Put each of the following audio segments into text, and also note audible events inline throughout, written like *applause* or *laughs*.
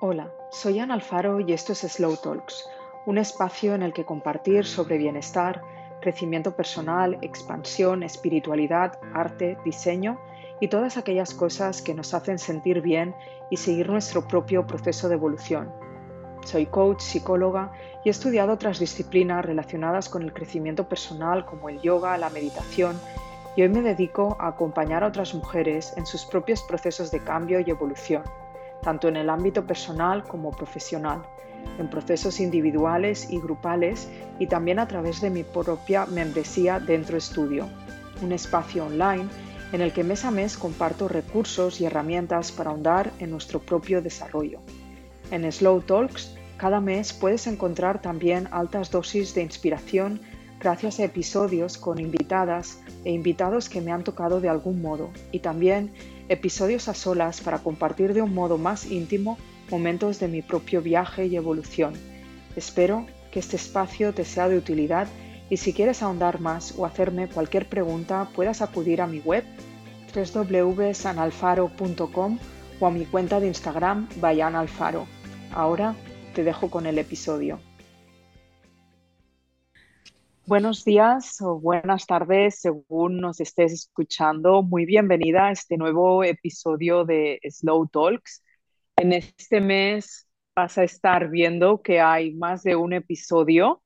Hola, soy Ana Alfaro y esto es Slow Talks, un espacio en el que compartir sobre bienestar, crecimiento personal, expansión, espiritualidad, arte, diseño y todas aquellas cosas que nos hacen sentir bien y seguir nuestro propio proceso de evolución. Soy coach, psicóloga y he estudiado otras disciplinas relacionadas con el crecimiento personal como el yoga, la meditación y hoy me dedico a acompañar a otras mujeres en sus propios procesos de cambio y evolución, tanto en el ámbito personal como profesional, en procesos individuales y grupales y también a través de mi propia membresía Dentro Estudio, un espacio online en el que mes a mes comparto recursos y herramientas para ahondar en nuestro propio desarrollo. En Slow Talks, cada mes puedes encontrar también altas dosis de inspiración gracias a episodios con invitadas e invitados que me han tocado de algún modo y también episodios a solas para compartir de un modo más íntimo momentos de mi propio viaje y evolución. Espero que este espacio te sea de utilidad y si quieres ahondar más o hacerme cualquier pregunta puedas acudir a mi web www.sanalfaro.com o a mi cuenta de Instagram Alfaro. Ahora te dejo con el episodio. Buenos días o buenas tardes según nos estés escuchando. Muy bienvenida a este nuevo episodio de Slow Talks. En este mes vas a estar viendo que hay más de un episodio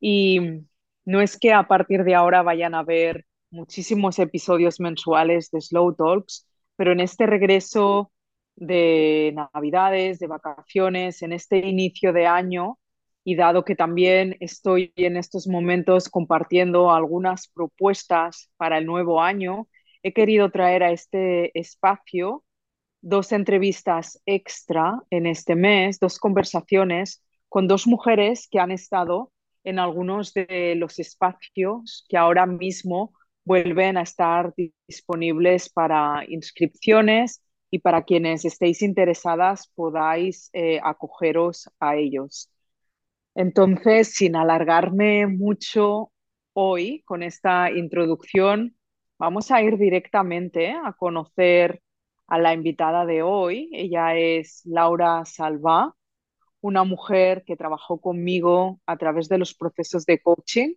y no es que a partir de ahora vayan a haber muchísimos episodios mensuales de Slow Talks, pero en este regreso de Navidades, de vacaciones, en este inicio de año, y dado que también estoy en estos momentos compartiendo algunas propuestas para el nuevo año, he querido traer a este espacio dos entrevistas extra en este mes, dos conversaciones con dos mujeres que han estado en algunos de los espacios que ahora mismo vuelven a estar disponibles para inscripciones y para quienes estéis interesadas podáis eh, acogeros a ellos. Entonces, sin alargarme mucho hoy con esta introducción, vamos a ir directamente a conocer a la invitada de hoy. Ella es Laura Salva, una mujer que trabajó conmigo a través de los procesos de coaching.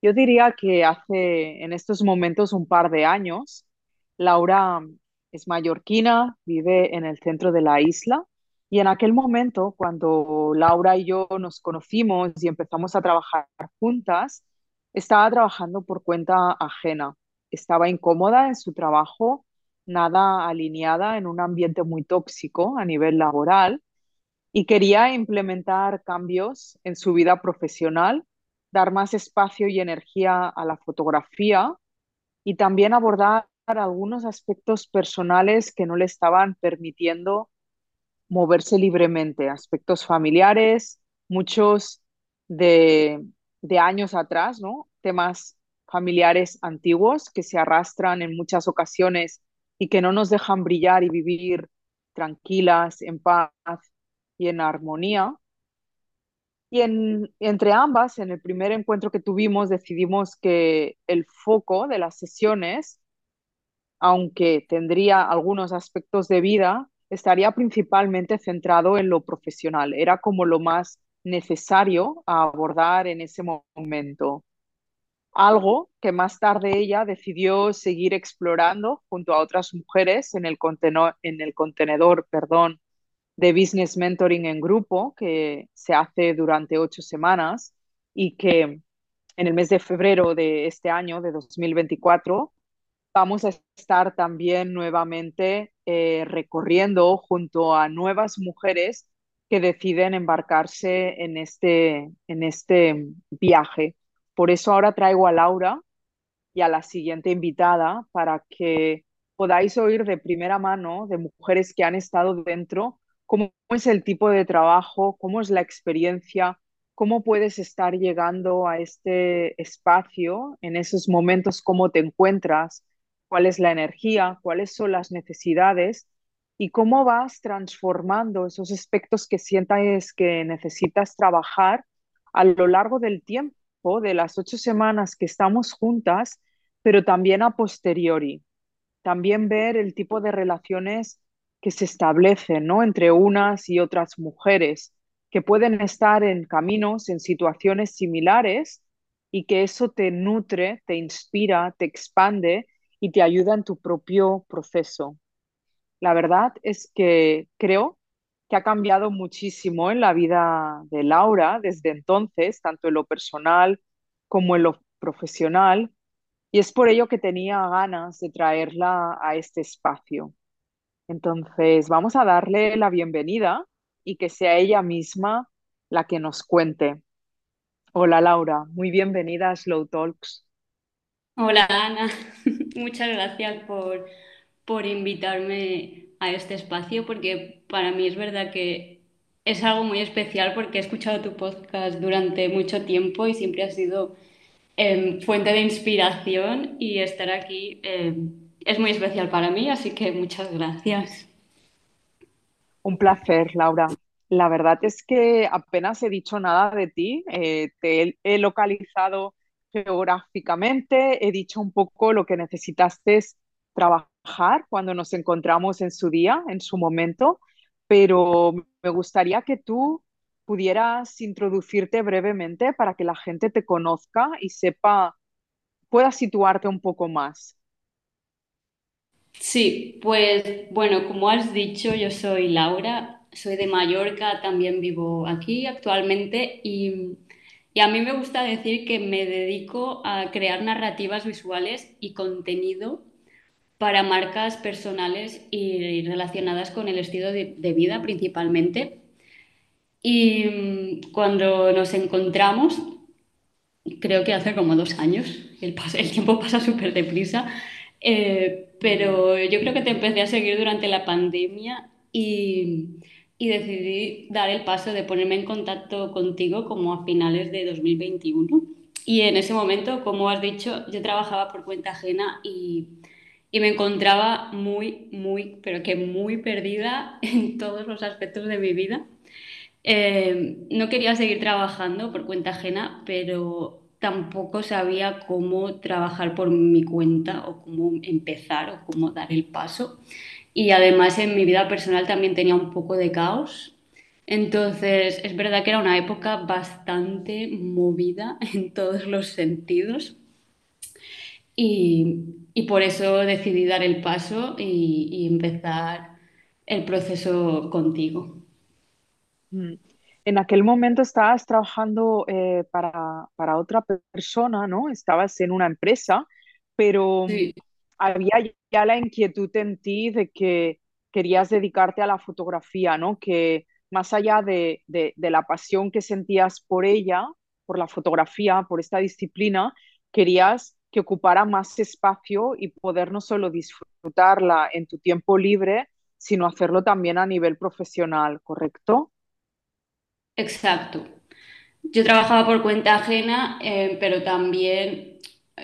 Yo diría que hace en estos momentos un par de años. Laura es mallorquina, vive en el centro de la isla y en aquel momento, cuando Laura y yo nos conocimos y empezamos a trabajar juntas, estaba trabajando por cuenta ajena. Estaba incómoda en su trabajo, nada alineada en un ambiente muy tóxico a nivel laboral y quería implementar cambios en su vida profesional, dar más espacio y energía a la fotografía y también abordar algunos aspectos personales que no le estaban permitiendo moverse libremente, aspectos familiares, muchos de, años atrás, ¿no? Temas familiares antiguos que se arrastran en muchas ocasiones y que no nos dejan brillar y vivir tranquilas, en paz y en armonía. Y entre ambas, en el primer encuentro que tuvimos, decidimos que el foco de las sesiones, aunque tendría algunos aspectos de vida, estaría principalmente centrado en lo profesional. Era como lo más necesario a abordar en ese momento. Algo que más tarde ella decidió seguir explorando junto a otras mujeres en el, en el contenedor perdón, de Business Mentoring en grupo que se hace durante ocho semanas y que en el mes de febrero de este año, de 2024, vamos a estar también nuevamente eh, recorriendo junto a nuevas mujeres que deciden embarcarse en este, en este viaje. Por eso ahora traigo a Laura y a la siguiente invitada para que podáis oír de primera mano de mujeres que han estado dentro cómo es el tipo de trabajo, cómo es la experiencia, cómo puedes estar llegando a este espacio en esos momentos, cómo te encuentras, cuál es la energía, cuáles son las necesidades y cómo vas transformando esos aspectos que sientas que necesitas trabajar a lo largo del tiempo, de las ocho semanas que estamos juntas, pero también a posteriori. También ver el tipo de relaciones que se establecen, ¿no? Entre unas y otras mujeres que pueden estar en caminos, en situaciones similares y que eso te nutre, te inspira, te expande y te ayuda en tu propio proceso. La verdad es que creo que ha cambiado muchísimo en la vida de Laura desde entonces, tanto en lo personal como en lo profesional, y es por ello que tenía ganas de traerla a este espacio. Entonces, vamos a darle la bienvenida y que sea ella misma la que nos cuente. Hola Laura, muy bienvenida a Slow Talks. Hola Ana, muchas gracias por, por invitarme a este espacio porque para mí es verdad que es algo muy especial porque he escuchado tu podcast durante mucho tiempo y siempre ha sido em, fuente de inspiración y estar aquí em, es muy especial para mí, así que muchas gracias. Un placer, Laura. La verdad es que apenas he dicho nada de ti, eh, te he, he localizado geográficamente, he dicho un poco lo que necesitaste trabajar cuando nos encontramos en su día, en su momento, pero me gustaría que tú pudieras introducirte brevemente para que la gente te conozca y sepa, pueda situarte un poco más. Sí, pues bueno, como has dicho, yo soy Laura, soy de Mallorca, también vivo aquí actualmente y, y a mí me gusta decir que me dedico a crear narrativas visuales y contenido para marcas personales y relacionadas con el estilo de, vida principalmente. Y mm, cuando nos encontramos, creo que hace como dos años, el, el tiempo pasa súper deprisa, eh, pero yo creo que te empecé a seguir durante la pandemia y, y decidí dar el paso de ponerme en contacto contigo como a finales de 2021. Y en ese momento, como has dicho, yo trabajaba por cuenta ajena y, y me encontraba muy, muy, pero que muy perdida *laughs* en todos los aspectos de mi vida. Eh, no quería seguir trabajando por cuenta ajena, pero tampoco sabía cómo trabajar por mi cuenta o cómo empezar o cómo dar el paso. Y además en mi vida personal también tenía un poco de caos. Entonces es verdad que era una época bastante movida *laughs* en todos los sentidos. Y, y por eso decidí dar el paso y, y empezar el proceso contigo. Mm. En aquel momento estabas trabajando eh, para, para otra persona, ¿no? Estabas en una empresa, pero Sí, había ya la inquietud en ti de que querías dedicarte a la fotografía, ¿no? Que más allá de, de, la pasión que sentías por ella, por la fotografía, por esta disciplina, querías que ocupara más espacio y poder no solo disfrutarla en tu tiempo libre, sino hacerlo también a nivel profesional, ¿correcto? exacto. Yo trabajaba por cuenta ajena, eh, pero también,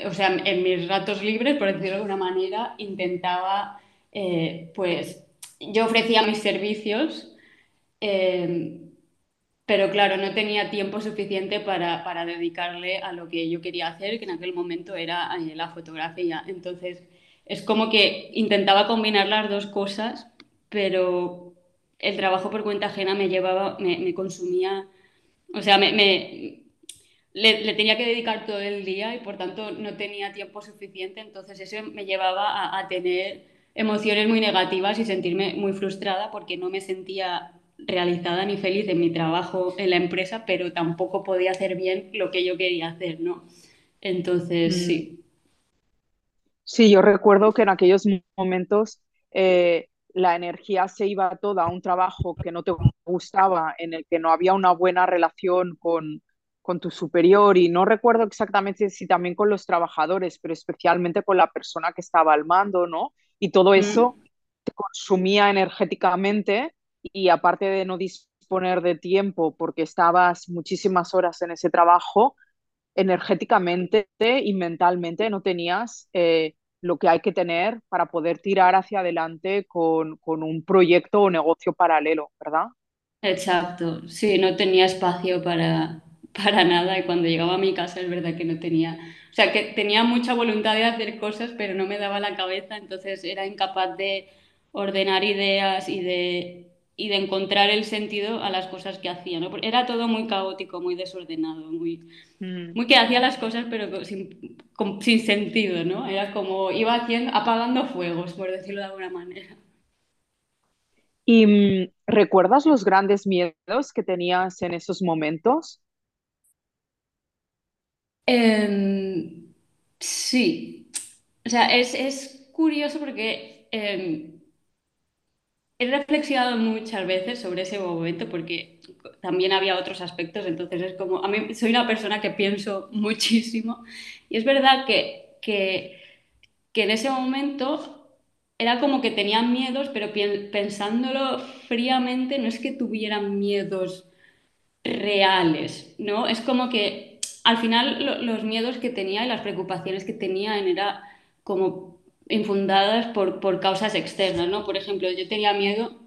o sea, en mis ratos libres, por decirlo de alguna manera, intentaba, eh, pues, yo ofrecía mis servicios, eh, pero claro, no tenía tiempo suficiente para, para dedicarle a lo que yo quería hacer, que en aquel momento era eh, la fotografía. Entonces, es como que intentaba combinar las dos cosas, pero el trabajo por cuenta ajena me llevaba, me, me consumía o sea, me, me- le, le tenía que dedicar todo el día y por tanto no tenía tiempo suficiente, entonces eso me llevaba a, a tener emociones muy negativas y sentirme muy frustrada porque no me sentía realizada ni feliz en mi trabajo en la empresa, pero tampoco podía hacer bien lo que yo quería hacer, ¿no? Entonces, Mm. sí, Sí, yo recuerdo que en aquellos momentos eh, la energía se iba toda a un trabajo que no te gustaba, en el que no había una buena relación con, con tu superior y no recuerdo exactamente si también con los trabajadores, pero especialmente con la persona que estaba al mando, ¿no? Y todo Mm, eso te consumía energéticamente y aparte de no disponer de tiempo porque estabas muchísimas horas en ese trabajo, energéticamente y mentalmente no tenías eh, lo que hay que tener para poder tirar hacia adelante con, con un proyecto o negocio paralelo, ¿verdad? exacto, sí, no tenía espacio para, para nada y cuando llegaba a mi casa es verdad que no tenía, o sea, que tenía mucha voluntad de hacer cosas, pero no me daba la cabeza, entonces era incapaz de ordenar ideas y de, y de encontrar el sentido a las cosas que hacía, ¿no? Era todo muy caótico, muy desordenado, muy, mm. muy que hacía las cosas pero sin, sin sentido, ¿no? Era como iba haciendo, apagando fuegos, por decirlo de alguna manera. ¿Y mm, recuerdas los grandes miedos que tenías en esos momentos? Em, sí. O sea, es, curioso porque em, he reflexionado muchas veces sobre ese momento porque también había otros aspectos, entonces es como, a mí soy una persona que pienso *laughs* muchísimo y es verdad que, que, que en ese momento era como que tenían miedos, pero pensándolo fríamente, no es que tuvieran miedos reales, ¿no? Es como que al final los miedos que tenía y las preocupaciones que tenía era como infundadas por, por causas externas, ¿no? Por ejemplo, yo tenía miedo,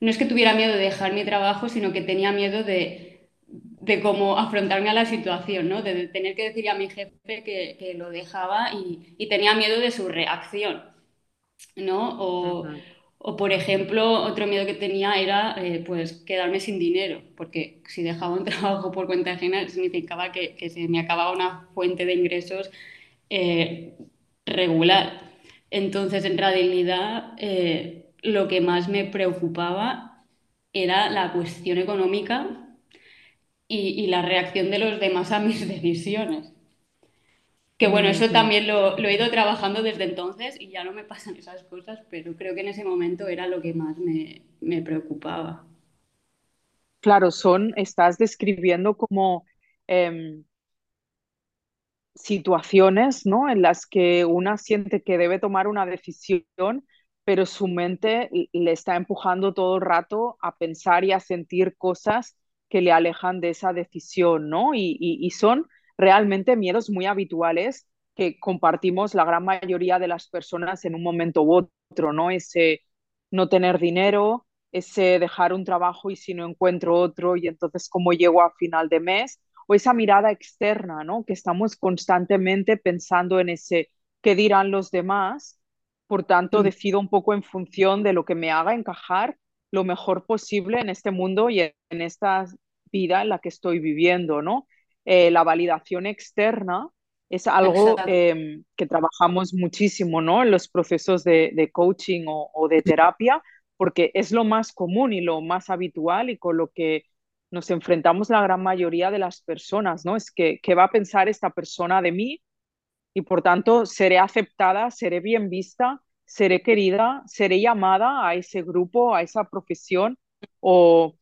no es que tuviera miedo de dejar mi trabajo, sino que tenía miedo de, de cómo afrontarme a la situación, ¿no? De tener que decir a mi jefe que, que lo dejaba y, y tenía miedo de su reacción. ¿no? Por ejemplo, otro miedo que tenía era eh, pues quedarme sin dinero, porque si dejaba un *laughs* trabajo por cuenta ajena significaba que, se me acababa una fuente de ingresos eh, regular. Entonces, en realidad, eh, lo que más me preocupaba era la cuestión económica y la reacción de los demás a mis *laughs* decisiones. Que bueno, eso también lo, he ido trabajando desde entonces y ya no me pasan esas cosas, pero creo que en ese momento era lo que más me, preocupaba. Claro, son, estás describiendo como em, situaciones, ¿no? En las que una siente que debe tomar una decisión, pero su mente le está empujando todo el rato a pensar y a sentir cosas que le alejan de esa decisión, ¿no? y son realmente miedos muy habituales que compartimos la gran mayoría de las personas en un momento u otro, ¿no? Ese no tener dinero, ese dejar un trabajo y si no encuentro otro y entonces cómo llego a final de mes, o esa mirada externa, ¿no? Que estamos constantemente pensando en ese qué dirán los demás, por tanto mm. decido un poco en función de lo que me haga encajar lo mejor posible en este mundo y en esta vida en la que estoy viviendo, ¿no? Eh, la validación externa es algo em, que trabajamos muchísimo ¿no? en los procesos de, coaching o, de terapia, porque es lo más común y lo más habitual y con lo que nos enfrentamos la gran mayoría de las personas, ¿no? Es que, ¿qué va a pensar esta persona de mí? Y por tanto, seré aceptada, seré bien vista, seré querida, seré llamada a ese grupo, a esa profesión, o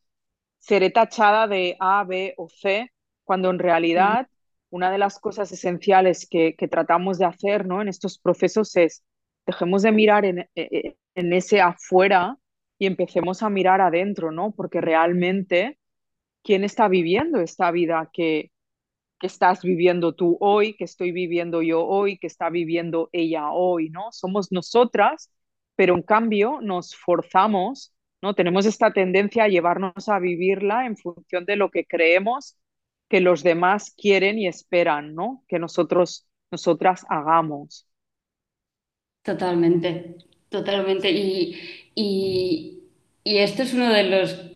seré tachada de A, B o C cuando en realidad una de las cosas esenciales que, tratamos de hacer ¿no? en estos procesos es dejemos de mirar en, e, e, en, ese afuera y empecemos a mirar adentro, ¿no? Porque realmente, ¿quién está viviendo esta vida que, que estás viviendo tú hoy, que estoy viviendo yo hoy, que está viviendo ella hoy, ¿no? Somos nosotras, pero en cambio nos forzamos, ¿no? Tenemos esta tendencia a llevarnos a vivirla en función de lo que creemos que los demás quieren y esperan, ¿no? Que nosotros, nosotras hagamos. Totalmente, totalmente. Y, y, y esto es uno de los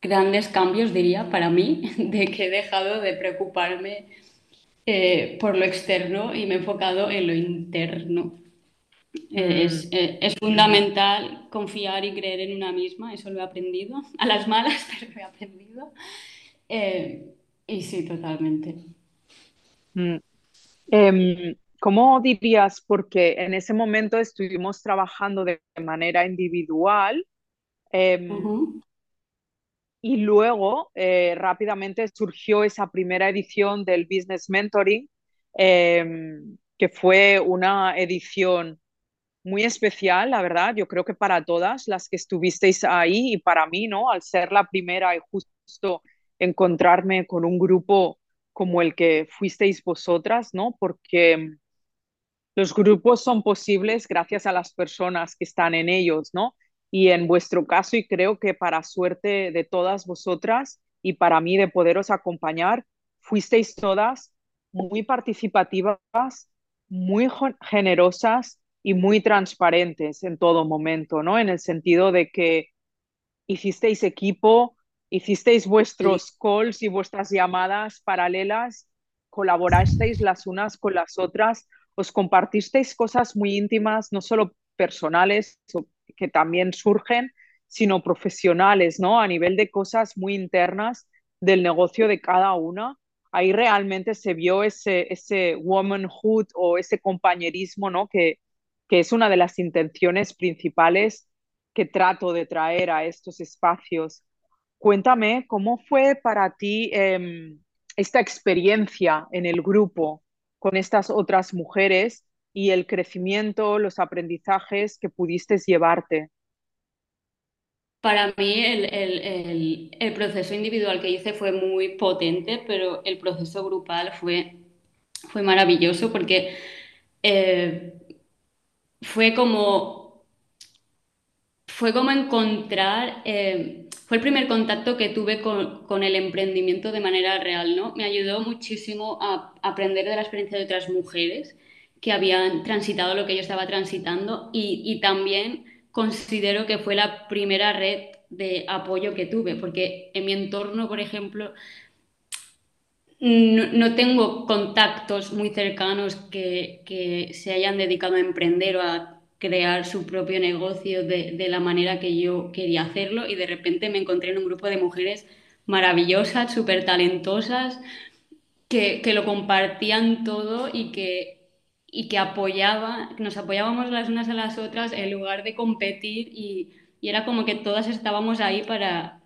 grandes cambios, diría, para mí, *laughs* de que he dejado de preocuparme eh, por lo externo y me he enfocado en lo interno. Eh, es, mm. eh, es, fundamental confiar y creer en una misma, eso lo he aprendido, *laughs* a las malas, *laughs* pero lo he aprendido. Y sí, totalmente. Mm. Em, ¿Cómo dirías? Porque en ese momento estuvimos trabajando de manera individual em, y luego eh, rápidamente surgió esa primera edición del Business Mentoring, em, que fue una edición muy especial, la verdad. Yo creo que para todas las que estuvisteis ahí y para mí, ¿no? Al ser la primera y justo encontrarme con un grupo como el que fuisteis vosotras, ¿no? Porque los grupos son posibles gracias a las personas que están en ellos, ¿no? Y en vuestro caso, y creo que para suerte de todas vosotras y para mí de poderos acompañar, fuisteis todas muy participativas, muy generosas y muy transparentes en todo momento, ¿no? En el sentido de que hicisteis equipo, hicisteis vuestros calls y vuestras llamadas paralelas, colaborasteis las unas con las otras, os compartisteis cosas muy íntimas, no solo personales, que también surgen, sino profesionales, ¿no? A nivel de cosas muy internas del negocio de cada una. Ahí realmente se vio ese, ese womanhood o ese compañerismo, ¿no? Que, que es una de las intenciones principales que trato de traer a estos espacios. Cuéntame, ¿cómo fue para ti em, esta experiencia en el grupo con estas otras mujeres y el crecimiento, los aprendizajes que pudiste llevarte? Para mí el, proceso individual que hice fue muy potente, pero el proceso grupal fue, fue maravilloso porque eh, fue como fue como encontrar, eh, fue el primer contacto que tuve con, el emprendimiento de manera real, ¿no? Me ayudó muchísimo a aprender de la experiencia de otras mujeres que habían transitado lo que yo estaba transitando y también considero que fue la primera red de apoyo que tuve, porque en mi entorno, por ejemplo, no, tengo contactos muy cercanos que, se hayan dedicado a emprender o a crear su propio negocio de, la manera que yo quería hacerlo y de repente me encontré en un grupo de mujeres maravillosas, súper talentosas, que, que, lo compartían todo y que y que apoyaba, nos apoyábamos las unas a las otras en lugar de competir y, y era como que todas estábamos ahí para,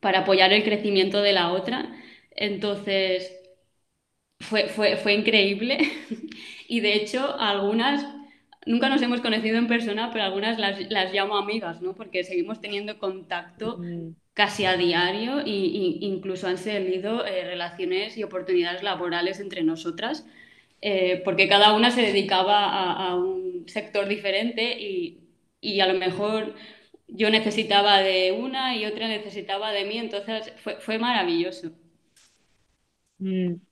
para apoyar el crecimiento de la otra. Entonces, fue, fue, fue increíble *laughs* y de hecho algunas nunca nos hemos conocido en persona, pero algunas las, las llamo amigas, ¿no? Porque seguimos teniendo contacto mm. casi a diario e incluso han salido eh, relaciones y oportunidades laborales entre nosotras. Eh, porque cada una se dedicaba a, un sector diferente y, y, a lo mejor yo necesitaba de una y otra necesitaba de mí, entonces fue, fue maravilloso. Mm.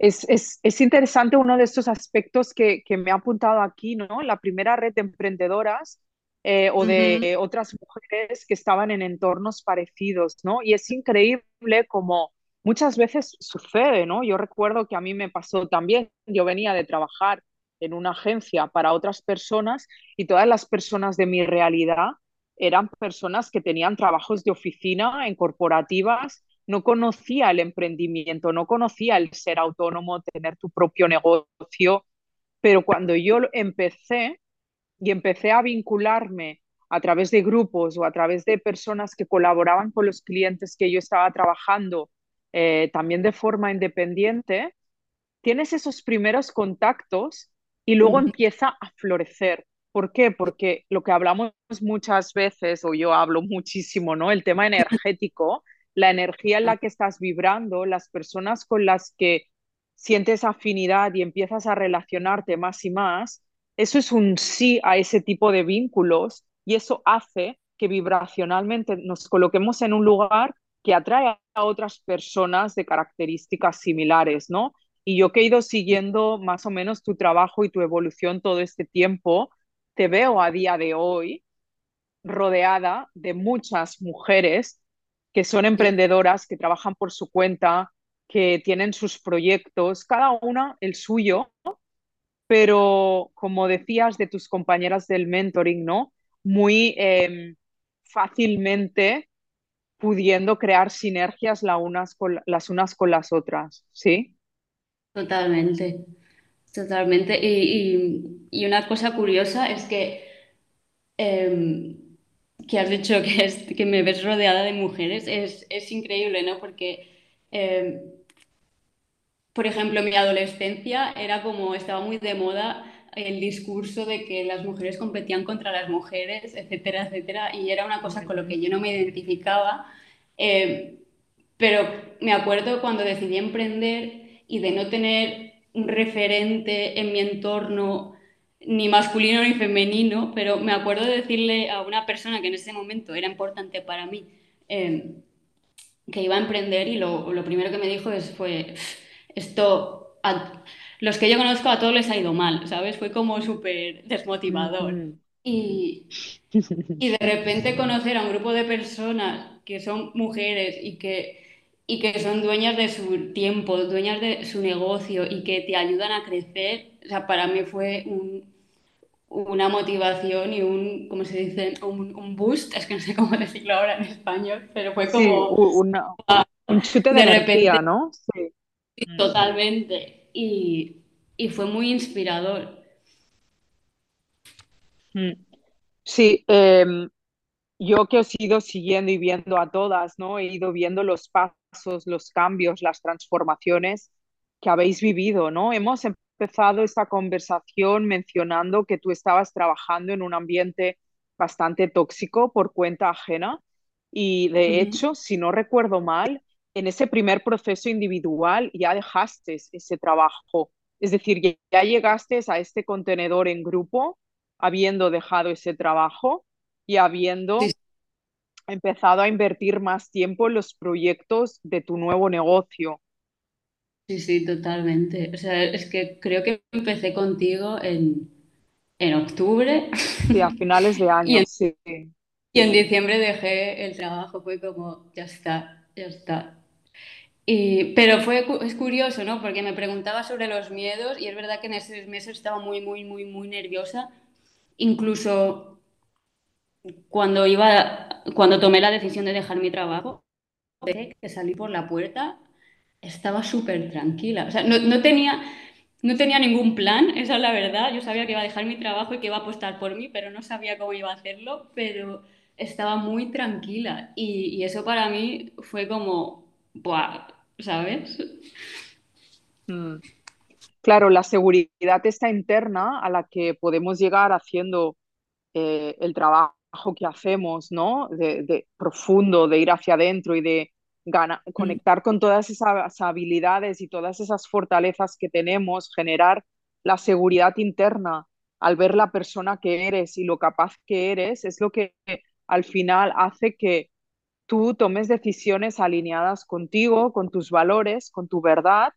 Es, es, es, interesante uno de estos aspectos que, que, me ha apuntado aquí, ¿no? La primera red de emprendedoras eh, o de otras mujeres que estaban en entornos parecidos, ¿no? Y es increíble como muchas veces sucede, ¿no? Yo recuerdo que a mí me pasó también, yo venía de trabajar en una agencia para otras personas y todas las personas de mi realidad eran personas que tenían trabajos de oficina en corporativas, no conocía el emprendimiento, no conocía el ser autónomo, tener tu propio negocio, pero cuando yo empecé y empecé a vincularme a través de grupos o a través de personas que colaboraban con los clientes que yo estaba trabajando eh, también de forma independiente, tienes esos primeros contactos y luego empieza a florecer. ¿Por qué? Porque lo que hablamos muchas veces, o yo hablo muchísimo, ¿no? El tema *laughs* energético, la energía en la que estás vibrando, las personas con las que sientes afinidad y empiezas a relacionarte más y más, eso es un sí a ese tipo de vínculos y eso hace que vibracionalmente nos coloquemos en un lugar que atrae a otras personas de características similares, ¿no? Y yo que he ido siguiendo más o menos tu trabajo y tu evolución todo este tiempo, te veo a día de hoy rodeada de muchas mujeres que son emprendedoras, que trabajan por su cuenta, que tienen sus proyectos, cada una el suyo, pero como decías de tus compañeras del mentoring, ¿no? Muy em, fácilmente pudiendo crear sinergias unas con, las unas con las otras, ¿sí? Totalmente, totalmente. Y, una cosa curiosa es que, em, que has dicho que, es, que me ves rodeada de mujeres, es, increíble, ¿no? Porque, em, por ejemplo, en mi adolescencia era como, estaba muy de moda el discurso de que las mujeres competían contra las mujeres, etcétera, etcétera, y era una cosa con lo que yo no me identificaba, eh, pero me acuerdo cuando decidí emprender y de no tener un referente en mi entorno ni masculino ni femenino, pero me acuerdo de decirle a una persona que en ese momento era importante para mí, eh, que iba a emprender y lo, lo, primero que me dijo es, fue, esto los que yo conozco a todos les ha ido mal, ¿sabes? Fue como súper desmotivador. Y, y de repente conocer a un grupo de personas que son mujeres y que, y que son dueñas de su tiempo, dueñas de su negocio y que te ayudan a crecer, sea, para mí fue un, una motivación y un, ¿cómo se dice? Un, un boost, es que no sé cómo *laughs* decirlo ahora en español, pero fue como una- un chute de de repente energía, ¿no? Sí. Totalmente y, y fue muy inspirador. mm. Sí, em, Yo que os he ido siguiendo y viendo a todas, ¿no? He ido viendo los pasos, los cambios, las transformaciones que habéis vivido, ¿no? Hemos empezado esta conversación mencionando que tú estabas trabajando en un ambiente bastante tóxico por cuenta ajena. Y de hecho, si no recuerdo mal, en ese primer proceso individual ya dejaste ese trabajo, es decir, ya ya llegaste a este contenedor en grupo habiendo dejado ese trabajo y Sí, habiendo empezado a invertir más tiempo en los proyectos de tu nuevo negocio. Sí, sí, totalmente. O sea, es que creo que empecé contigo en, en octubre Sí, a finales de *laughs* y año, en, sí. y en diciembre dejé el trabajo, fue como, ya está, ya está. Y, pero fue, es curioso, ¿no? Porque me preguntaba sobre los miedos y es verdad que en esos meses estaba muy, muy, muy, muy nerviosa. Incluso cuando iba, cuando tomé la decisión de dejar mi trabajo, que salí por la puerta, estaba súper tranquila. O sea, no, no tenía, no tenía ningún plan, esa es la verdad. Yo sabía que iba a dejar mi trabajo y que iba a apostar por mí, pero no sabía cómo iba a hacerlo, pero estaba muy tranquila. Y, eso para mí fue como, ¡buah! ¿Sabes? Mm. Claro, la seguridad está interna a la que podemos llegar haciendo eh, el trabajo que hacemos, ¿no? De, de profundo, de ir hacia adentro y de gana- conectar con todas esas habilidades y todas esas fortalezas que tenemos, generar la seguridad interna al ver la persona que eres y lo capaz que eres, es lo que al final hace que tú tomes decisiones alineadas contigo, con tus valores, con tu verdad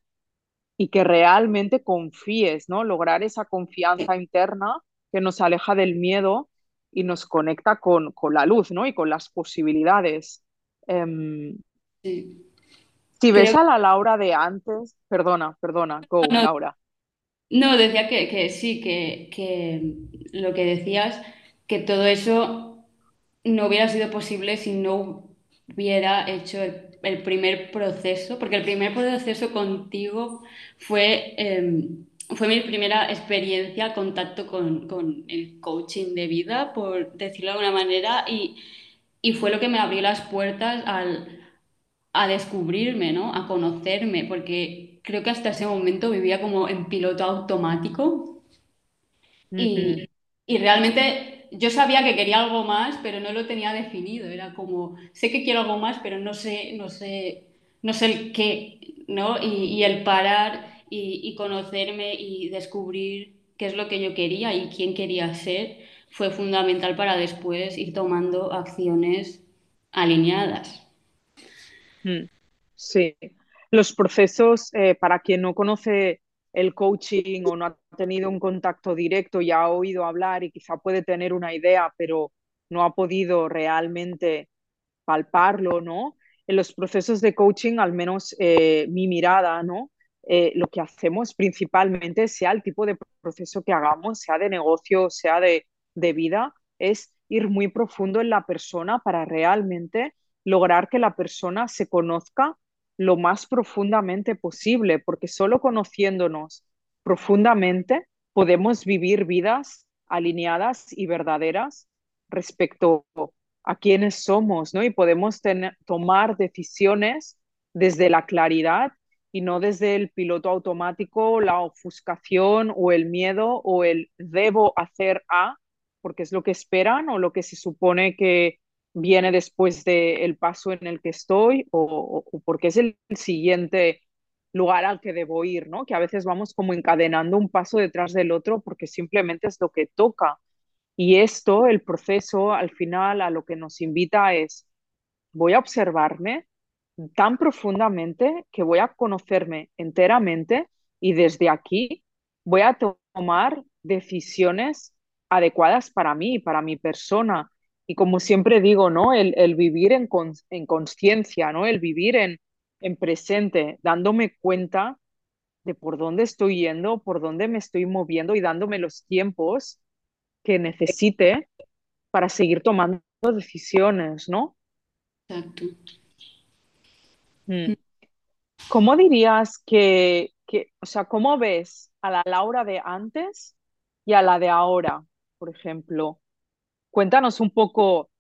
y que realmente confíes, ¿no? Lograr esa confianza interna que nos aleja del miedo y nos conecta con, con la luz, ¿no? Y con las posibilidades. Em, Sí. si ves Creo a la Laura de antes, perdona, perdona, go, Laura. No, decía que, que sí, que, que lo que decías, que todo eso no hubiera sido posible si no hubiera hecho el, el primer proceso, porque el primer proceso contigo fue, eh, fue mi primera experiencia, contacto con, con el coaching de vida, por decirlo de alguna manera, y, y fue lo que me abrió las puertas al, a descubrirme, ¿no? A conocerme, porque creo que hasta ese momento vivía como en piloto automático y, y realmente yo sabía que quería algo más, pero no lo tenía definido. Era como, sé que quiero algo más, pero no sé, no sé, no sé el qué, ¿no? Y, y el parar y, y conocerme y descubrir qué es lo que yo quería y quién quería ser fue fundamental para después ir tomando acciones alineadas. Sí, los procesos, eh, para quien no conoce el coaching o no ha tenido un contacto directo y ha oído hablar y quizá puede tener una idea, pero no ha podido realmente palparlo, ¿no? En los procesos de coaching, al menos eh, mi mirada, ¿no? Eh, lo que hacemos principalmente, sea el tipo de proceso que hagamos, sea de negocio, sea de, de vida, es ir muy profundo en la persona para realmente lograr que la persona se conozca lo más profundamente posible, porque solo conociéndonos profundamente podemos vivir vidas alineadas y verdaderas respecto a quiénes somos, ¿no? Y podemos tomar decisiones desde la claridad y no desde el piloto automático, la ofuscación o el miedo o el debo hacer A, porque es lo que esperan o lo que se supone que viene después del paso en el que estoy o, o porque es el siguiente lugar al que debo ir, ¿no? Que a veces vamos como encadenando un paso detrás del otro porque simplemente es lo que toca. Y esto, el proceso, al final, a lo que nos invita es, voy a observarme tan profundamente que voy a conocerme enteramente y desde aquí voy a tomar decisiones adecuadas para mí, para mi persona. Y como siempre digo, ¿no? El, el vivir en, con, en conciencia, ¿no? El vivir en, en presente, dándome cuenta de por dónde estoy yendo, por dónde me estoy moviendo y dándome los tiempos que necesite para seguir tomando decisiones, ¿no? Exacto. Mm. ¿Cómo dirías que, que, o sea, cómo ves a la Laura de antes y a la de ahora, por ejemplo? Cuéntanos un poco,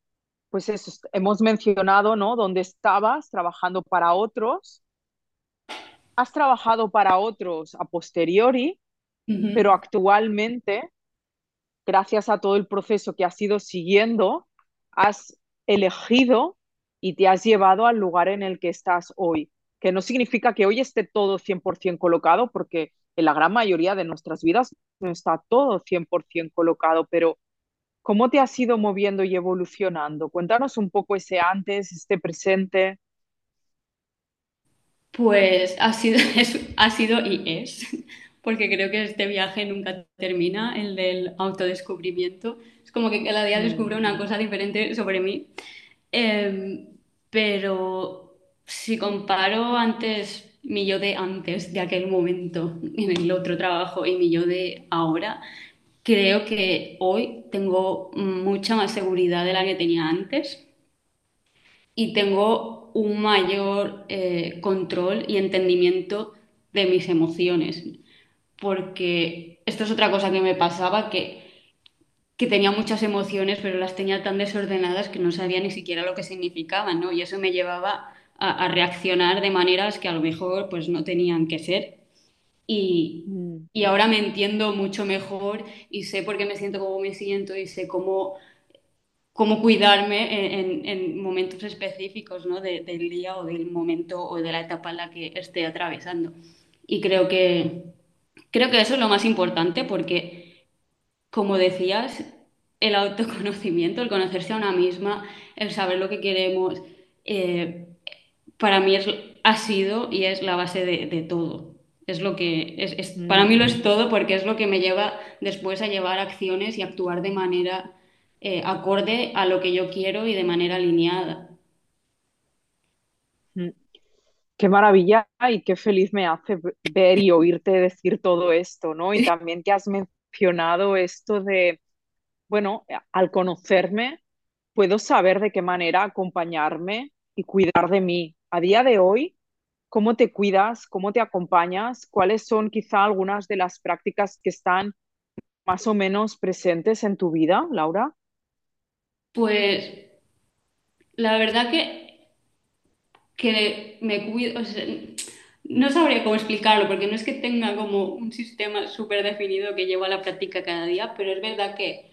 pues eso, hemos mencionado, ¿no? Dónde estabas trabajando para otros. Has trabajado para otros a posteriori, pero actualmente, gracias a todo el proceso que has ido siguiendo, has elegido y te has llevado al lugar en el que estás hoy, que no significa que hoy esté todo 100% colocado, porque en la gran mayoría de nuestras vidas no está todo 100% colocado, pero ¿cómo te has ido moviendo y evolucionando? Cuéntanos un poco ese antes, este presente. Pues ha sido, *laughs* ha sido y es, porque creo que este viaje nunca termina, el del autodescubrimiento. Es como que cada día descubro una cosa diferente sobre mí. Eh, pero si comparo antes, mi yo de antes, de aquel momento, en el otro trabajo, y mi yo de ahora, creo que hoy tengo mucha más seguridad de la que tenía antes y tengo un mayor eh, control y entendimiento de mis emociones. Porque esto es otra cosa que me pasaba, que, que tenía muchas emociones, pero las tenía tan desordenadas que no sabía ni siquiera lo que significaban, ¿no? Y eso me llevaba a, a reaccionar de maneras que a lo mejor pues no tenían que ser. Y, mm, y ahora me entiendo mucho mejor y sé por qué me siento como me siento y sé cómo cómo cuidarme en, en- en momentos específicos, ¿no? de- del día o del momento o de la etapa en la que esté atravesando. Y creo que, creo que eso es lo más importante porque, como decías, el autoconocimiento, el conocerse a una misma, el saber lo que queremos, eh, para mí es, ha sido y es la base de, de todo. Es lo que es, es- para mm, mí lo es todo porque es lo que me lleva después a llevar acciones y actuar de manera eh, acorde a lo que yo quiero y de manera alineada. mm. Qué maravilla y qué feliz me hace ver y oírte decir todo esto, ¿no? Y también que has mencionado esto de, bueno, al conocerme, puedo saber de qué manera acompañarme y cuidar de mí. A día de hoy, ¿cómo te cuidas? ¿Cómo te acompañas? ¿Cuáles son quizá algunas de las prácticas que están más o menos presentes en tu vida, Laura? Pues la verdad que que me cuido, no sabría cómo explicarlo, porque no es que tenga como un sistema súper definido que llevo a la práctica cada día, pero es verdad que,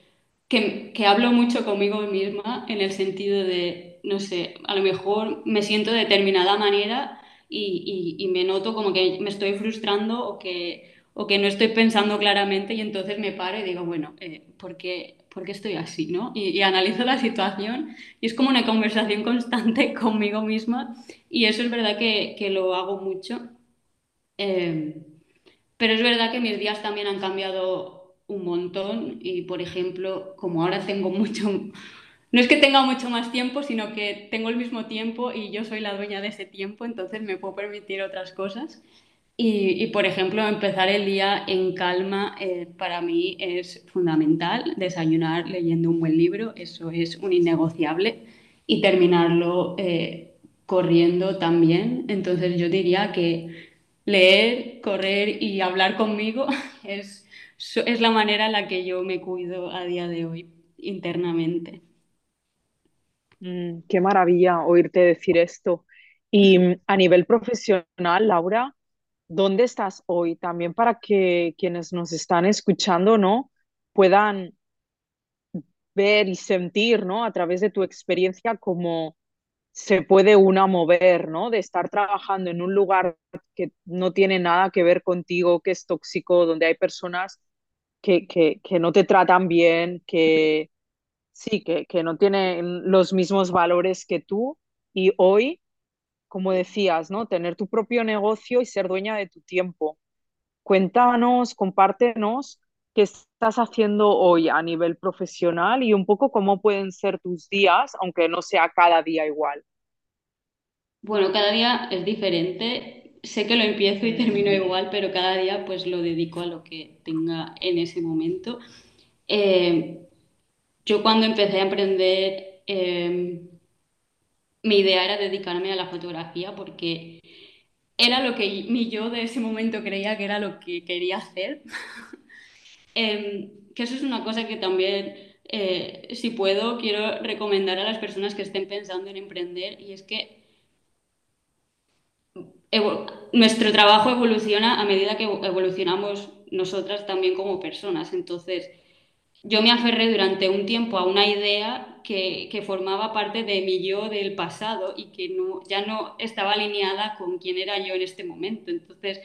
que, que hablo mucho conmigo misma en el sentido de, no sé, a lo mejor me siento de determinada manera y, y, y me noto como que me estoy frustrando o que, o que no estoy pensando claramente y entonces me paro y digo, bueno, eh, ¿por qué, por qué estoy así? ¿no? Y, y analizo la situación y es como una conversación constante *laughs* conmigo misma y eso es verdad que, que lo hago mucho. Eh, pero es verdad que mis días también han cambiado un montón y, por ejemplo, como ahora tengo mucho, no es que tenga mucho más tiempo, sino que tengo el mismo tiempo y yo soy la dueña de ese tiempo, entonces me puedo permitir otras cosas. Y, por ejemplo, empezar el día en calma eh, para mí es fundamental. Desayunar leyendo un buen libro, eso es un innegociable. Y terminarlo eh, corriendo también. Entonces yo diría que leer, correr y hablar conmigo *laughs* es la manera en la que yo me cuido a día de hoy internamente. Mm, qué maravilla oírte decir esto. Y mm, a nivel profesional, Laura, ¿dónde estás hoy? También para que quienes nos están escuchando, ¿no? puedan ver y sentir, ¿no? A través de tu experiencia cómo se puede una mover, ¿no? De estar trabajando en un lugar que no tiene nada que ver contigo, que es tóxico, donde hay personas que, que, que no te tratan bien, que sí, que, que no tienen los mismos valores que tú. Y hoy, como decías, ¿no? Tener tu propio negocio y ser dueña de tu tiempo. cuéntanos, compártenos qué estás haciendo hoy a nivel profesional y un poco cómo pueden ser tus días, aunque no sea cada día igual. Bueno, cada día es diferente. Sé que lo empiezo y termino Mm, igual, pero cada día pues lo dedico a lo que tenga en ese momento. Eh, yo cuando empecé a emprender, eh, mi idea era dedicarme a la fotografía porque era lo que mi yo de ese momento creía que era lo que quería hacer. *laughs* Eh, que eso es una cosa que también, eh, si puedo, quiero recomendar a las personas que estén pensando en emprender y es que nuestro trabajo evoluciona a medida que evolucionamos nosotras también como personas. Entonces, yo me aferré durante un tiempo a una idea que, que formaba parte de mi yo del pasado y que no, ya no estaba alineada con quién era yo en este momento. Entonces,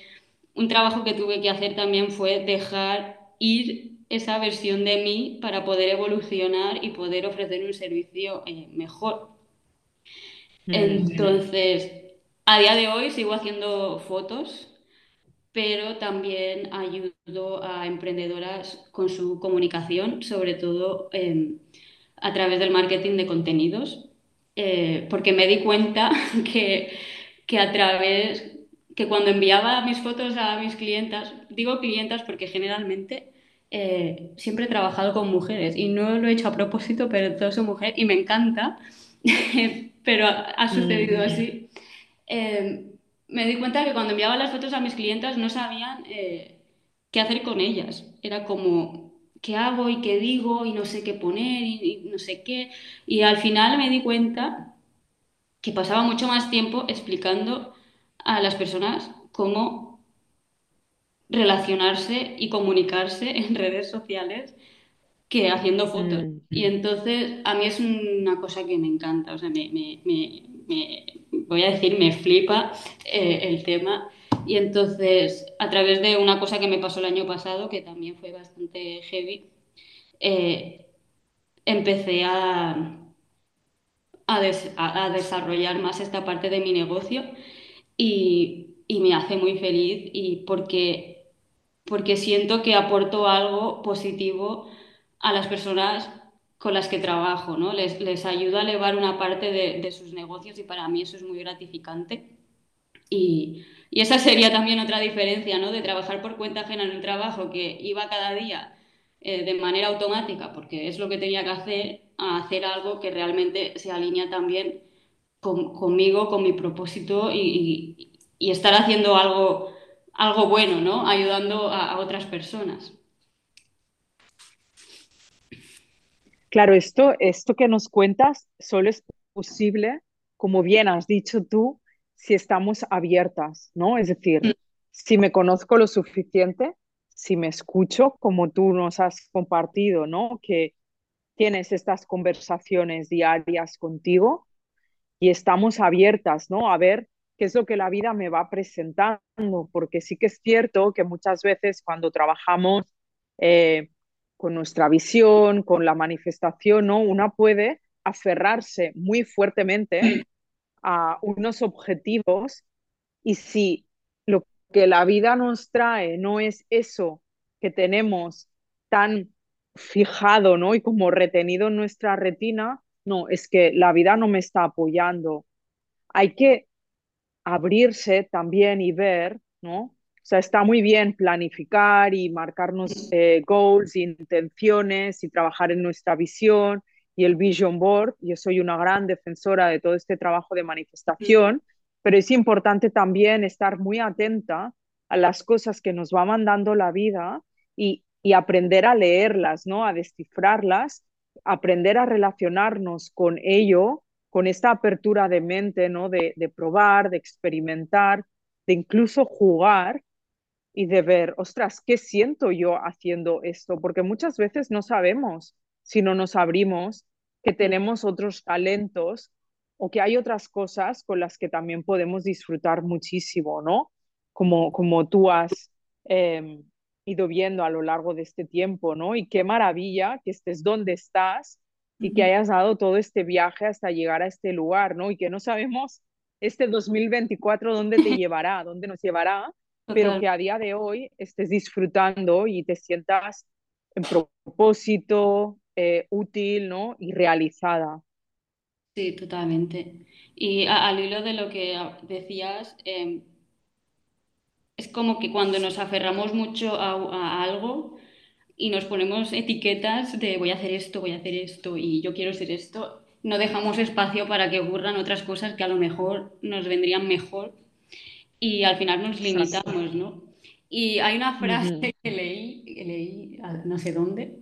un trabajo que tuve que hacer también fue dejar ir esa versión de mí para poder evolucionar y poder ofrecer un servicio eh, mejor. Entonces, a día de hoy sigo haciendo fotos pero también ayudo a emprendedoras con su comunicación, sobre todo eh, a través del marketing de contenidos, eh, porque me di cuenta *laughs* que, que a través, que cuando enviaba mis fotos a mis clientas, digo clientas porque generalmente eh, siempre he trabajado con mujeres y no lo he hecho a propósito, pero todas son mujeres y me encanta, *laughs* pero ha, ha mm, sucedido así. Eh, me di cuenta que cuando enviaba las fotos a mis clientas no sabían eh, qué hacer con ellas. Era como, ¿qué hago y qué digo y no sé qué poner y, y no sé qué? Y al final me di cuenta que pasaba mucho más tiempo explicando a las personas cómo relacionarse y comunicarse en redes sociales que haciendo fotos. mm. Y entonces a mí es una cosa que me encanta, o sea, me, me- me- me- voy a decir, me flipa eh, el tema. Y entonces, a través de una cosa que me pasó el año pasado, que también fue bastante heavy, eh, empecé a, a a desarrollar más esta parte de mi negocio y, y me hace muy feliz y porque, porque siento que aporto algo positivo a las personas con las que trabajo, ¿no? Les, les ayuda a elevar una parte de, de sus negocios y para mí eso es muy gratificante. Y, y esa sería también otra diferencia, ¿no? De trabajar por cuenta ajena en un trabajo que iba cada día eh, de manera automática, porque es lo que tenía que hacer, a hacer algo que realmente se alinea también con- conmigo, con mi propósito y, y- y estar haciendo algo, algo bueno, ¿no? Ayudando a, a otras personas. Claro, esto, esto que nos cuentas solo es posible, como bien has dicho tú, si estamos abiertas, ¿no? Es decir, si me conozco lo suficiente, si me escucho, como tú nos has compartido, ¿no? Que tienes estas conversaciones diarias contigo y estamos abiertas, ¿no? A ver qué es lo que la vida me va presentando, porque sí que es cierto que muchas veces cuando trabajamos eh, con nuestra visión, con la manifestación, ¿no? Una puede aferrarse muy fuertemente a unos objetivos y si lo que la vida nos trae no es eso que tenemos tan fijado, ¿no? Y como retenido en nuestra retina, no, es que la vida no me está apoyando. Hay que abrirse también y ver, ¿no? O sea, está muy bien planificar y marcarnos eh, goals, intenciones y trabajar en nuestra visión y el vision board. Yo soy una gran defensora de todo este trabajo de manifestación, pero es importante también estar muy atenta a las cosas que nos va mandando la vida y, y aprender a leerlas, ¿no? A descifrarlas, aprender a relacionarnos con ello con esta apertura de mente, ¿no? De, de probar, de experimentar, de incluso jugar y de ver, ostras, ¿qué siento yo haciendo esto? Porque muchas veces no sabemos si no nos abrimos que tenemos otros talentos o que hay otras cosas con las que también podemos disfrutar muchísimo, ¿no? Como, como tú has eh, ido viendo a lo largo de este tiempo, ¿no? Y qué maravilla que estés donde estás y que hayas dado todo este viaje hasta llegar a este lugar, ¿no? Y que no sabemos este 2024 dónde te *laughs* llevará, dónde nos llevará, pero que a día de hoy estés disfrutando y te sientas en propósito, eh, útil ¿no? y realizada. Sí, totalmente. Y al hilo de lo que decías, em, es como que cuando nos aferramos mucho a, algo y nos ponemos etiquetas de voy a hacer esto, voy a hacer esto y yo quiero ser esto, no dejamos espacio para que ocurran otras cosas que a lo mejor nos vendrían mejor y al final nos limitamos, ¿no? Y hay una frase que leí, leí no sé dónde,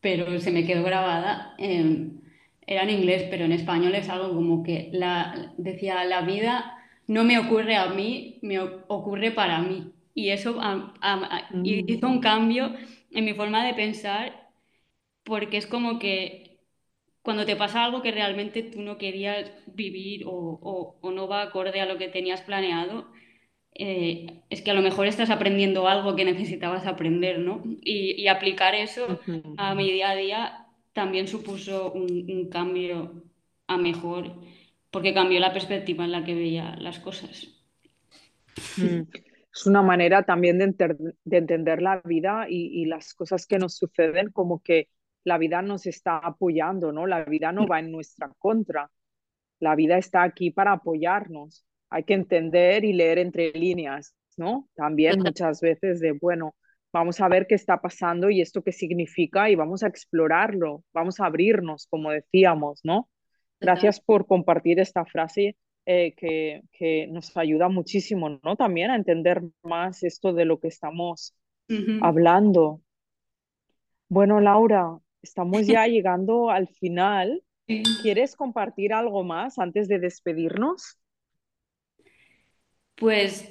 pero se me quedó grabada. Em, era en inglés, pero en español es algo como que la, decía, la vida no me ocurre a mí, me ocurre para mí. Y eso mm. hizo un cambio en mi forma de pensar, porque es como que cuando te pasa algo que realmente tú no querías vivir o, o no va acorde a lo que tenías planeado, eh, es que a lo mejor estás aprendiendo algo que necesitabas aprender, ¿no? Y, aplicar eso a mi día a día también supuso un, cambio a mejor, porque cambió la perspectiva en la que veía las cosas. Mm. Es una manera también de, entender la vida y, y, las cosas que nos suceden como que la vida nos está apoyando, ¿no? La vida no va en nuestra contra. La vida está aquí para apoyarnos hay que entender y leer entre líneas, ¿no? También muchas veces de, bueno, vamos a ver qué está pasando y esto qué significa y vamos a explorarlo, vamos a abrirnos, como decíamos, ¿no? Gracias por compartir esta frase eh, que, que, nos ayuda muchísimo, ¿no? También a entender más esto de lo que estamos hablando. Bueno, Laura, estamos ya *laughs* llegando al final. ¿Quieres compartir algo más antes de despedirnos? Pues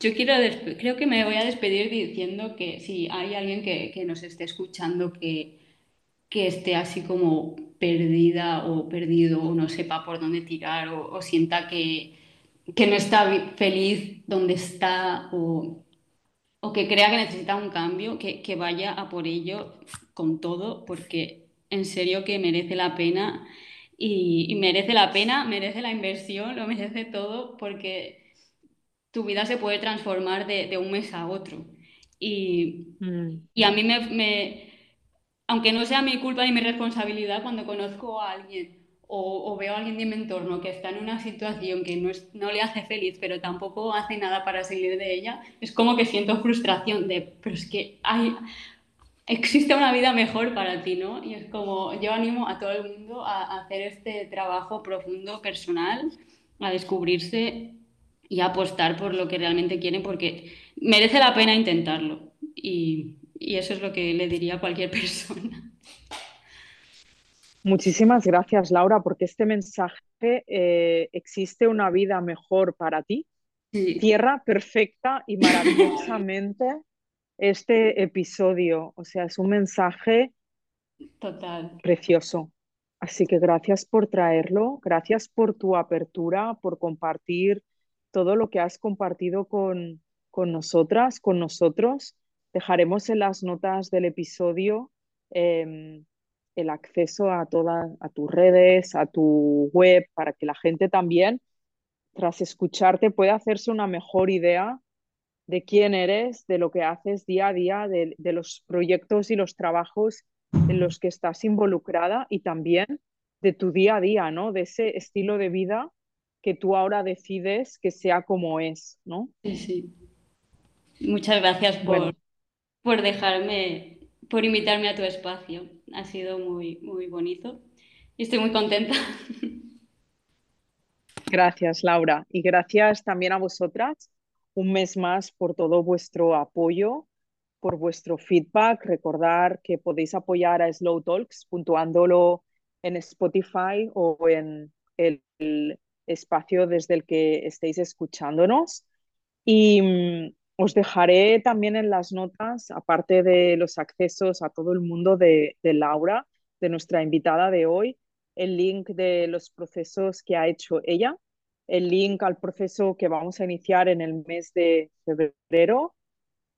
yo quiero, creo que me voy a despedir diciendo que si hay alguien que, nos esté escuchando que, que, esté así como perdida o perdido o no sepa por dónde tirar o, sienta que, que, no está feliz donde está o, o, que crea que necesita un cambio, que, que vaya a por ello con todo porque en serio que merece la pena y merece la pena, merece la inversión, lo merece todo porque tu vida se puede transformar de, un mes a otro. Y, mm. a mí me, aunque no sea mi culpa ni mi responsabilidad, cuando conozco a alguien o, veo a alguien de mi entorno que está en una situación que no, no le hace feliz, pero tampoco hace nada para salir de ella, es como que siento frustración de, pero es que hay, existe una vida mejor para ti, ¿no? Y es como, yo animo a todo el mundo a hacer este trabajo profundo, personal, a descubrirse y apostar por lo que realmente quieren porque merece la pena intentarlo. Y, eso es lo que le diría a cualquier *laughs* persona. Muchísimas gracias, Laura, porque este mensaje, eh, existe una vida mejor para ti, tierra perfecta y maravillosamente *laughs* este episodio. O sea, es un mensaje Total. precioso. Así que gracias por traerlo, gracias por tu apertura, por compartir todo lo que has compartido con, con nosotras, con nosotros. Dejaremos en las notas del episodio em, el acceso a todas a tus redes, a tu web, para que la gente también, tras escucharte, pueda hacerse una mejor idea de quién eres, de lo que haces día a día, de, de los proyectos y los trabajos en los que estás involucrada y también de tu día a día, ¿no? De ese estilo de vida que tú ahora decides que sea como es, ¿no? Sí, sí. Muchas gracias por, por dejarme, por invitarme a tu espacio. Ha sido muy, muy bonito y estoy muy contenta. *laughs* Gracias, Laura. Y gracias también a vosotras un mes más por todo vuestro apoyo, por vuestro feedback. Recordar que podéis apoyar a Slow Talks puntuándolo en Spotify o en el espacio desde el que estéis escuchándonos. Y mm, os dejaré también en las notas, aparte de los accesos a todo el mundo de, Laura, de nuestra invitada de hoy, el link de los procesos que ha hecho ella, el link al proceso que vamos a iniciar en el mes de febrero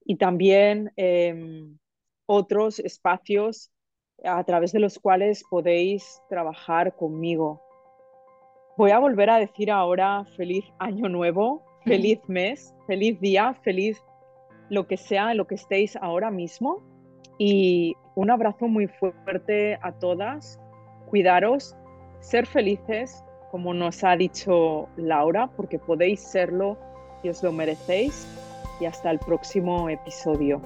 y también em, otros espacios a través de los cuales podéis trabajar conmigo. Voy a volver a decir ahora feliz año nuevo *laughs* feliz mes, feliz día, feliz lo que sea, lo que estéis ahora mismo. Y un abrazo muy fuerte a todas. Cuidaros, ser felices, como nos ha dicho Laura, porque podéis serlo y os lo merecéis. Y hasta el próximo episodio.